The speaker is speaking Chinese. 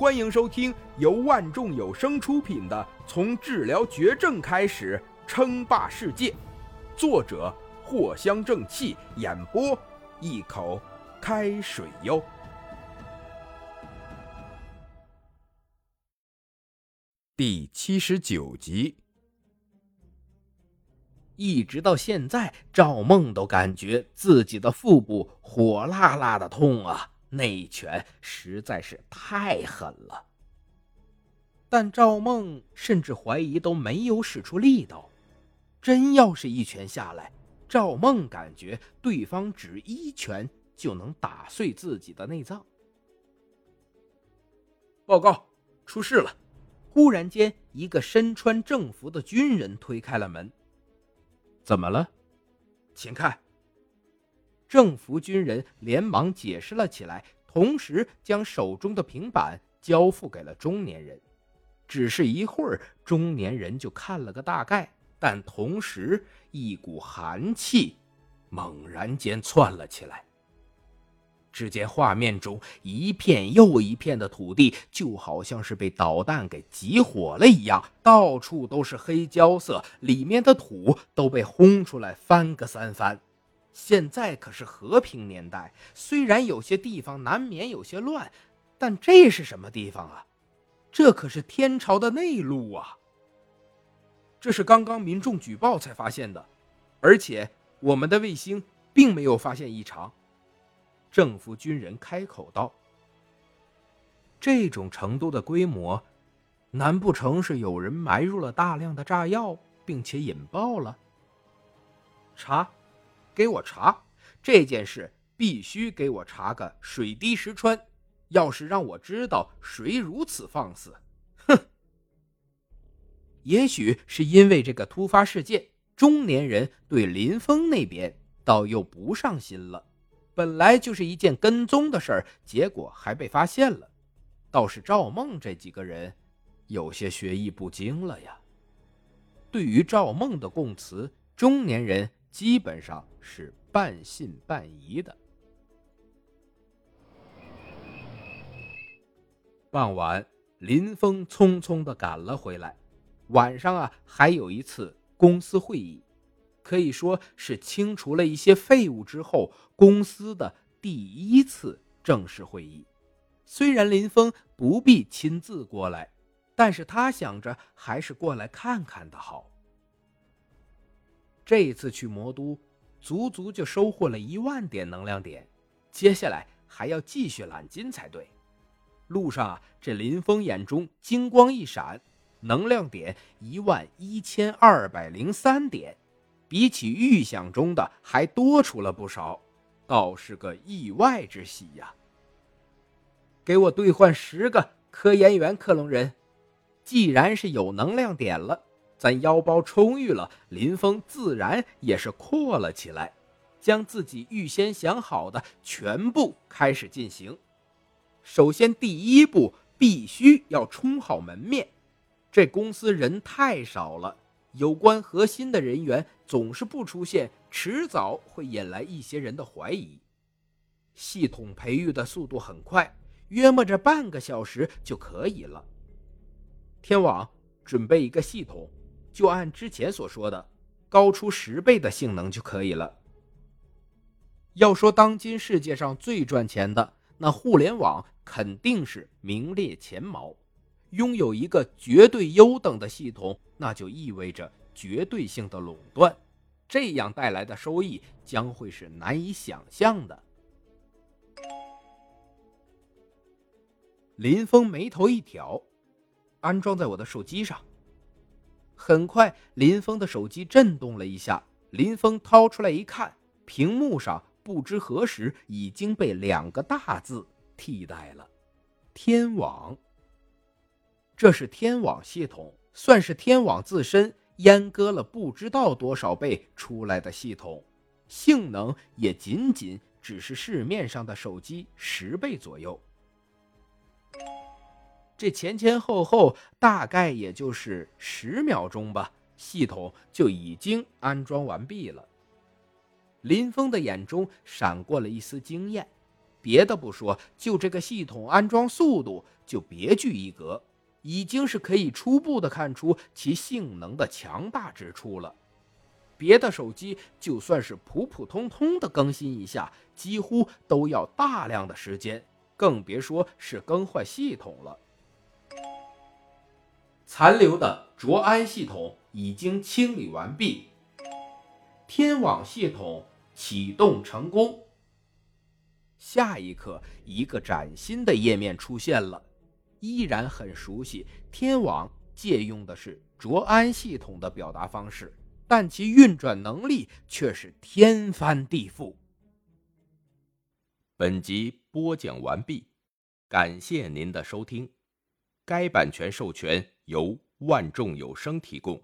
欢迎收听由万众有声出品的《从治疗绝症开始称霸世界》，作者藿香正气，演播一口开水哟。第七十九集，一直到现在，赵梦都感觉自己的腹部火辣辣的痛啊！那一拳实在是太狠了，但赵梦甚至怀疑都没有使出力道。真要是一拳下来，赵梦感觉对方只一拳就能打碎自己的内脏。报告，出事了！忽然间，一个身穿正服的军人推开了门。怎么了？请看。政府军人连忙解释了起来，同时将手中的平板交付给了中年人。只是一会儿，中年人就看了个大概，但同时一股寒气猛然间窜了起来。只见画面中一片又一片的土地，就好像是被导弹给集火了一样，到处都是黑焦色，里面的土都被轰出来翻个三番。现在可是和平年代，虽然有些地方难免有些乱，但这是什么地方啊？这可是天朝的内陆啊！这是刚刚民众举报才发现的，而且我们的卫星并没有发现异常。政府军人开口道：“这种程度的规模，难不成是有人埋入了大量的炸药，并且引爆了？”查。给我查这件事，必须给我查个水滴石穿。要是让我知道谁如此放肆，哼！也许是因为这个突发事件，中年人对林峰那边倒又不上心了。本来就是一件跟踪的事儿，结果还被发现了。倒是赵梦这几个人，有些学艺不精了呀。对于赵梦的供词，中年人。基本上是半信半疑的。傍晚，林峰匆匆的赶了回来。晚上啊，还有一次公司会议，可以说是清除了一些废物之后，公司的第一次正式会议。虽然林峰不必亲自过来，但是他想着还是过来看看的好。这一次去魔都，足足就收获了一万点能量点，接下来还要继续揽金才对。路上啊，这林峰眼中金光一闪，能量点一万一千二百零三点，比起预想中的还多出了不少，倒是个意外之喜呀。给我兑换十个科研员克隆人，既然是有能量点了。咱腰包充裕了，林峰自然也是阔了起来，将自己预先想好的全部开始进行。首先，第一步必须要充好门面。这公司人太少了，有关核心的人员总是不出现，迟早会引来一些人的怀疑。系统培育的速度很快，约摸着半个小时就可以了。天网准备一个系统。就按之前所说的，高出十倍的性能就可以了。要说当今世界上最赚钱的，那互联网肯定是名列前茅。拥有一个绝对优等的系统，那就意味着绝对性的垄断，这样带来的收益将会是难以想象的。林峰眉头一挑，安装在我的手机上。很快，林峰的手机震动了一下。林峰掏出来一看，屏幕上不知何时已经被两个大字替代了：“天网。”这是天网系统，算是天网自身阉割了不知道多少倍出来的系统，性能也仅仅只是市面上的手机十倍左右。这前前后后大概也就是十秒钟吧，系统就已经安装完毕了。林峰的眼中闪过了一丝惊艳，别的不说，就这个系统安装速度就别具一格，已经是可以初步的看出其性能的强大之处了。别的手机就算是普普通通的更新一下，几乎都要大量的时间，更别说是更换系统了。残留的卓安系统已经清理完毕，天网系统启动成功。下一刻，一个崭新的页面出现了，依然很熟悉。天网借用的是卓安系统的表达方式，但其运转能力却是天翻地覆。本集播讲完毕，感谢您的收听。该版权授权由万众有声提供。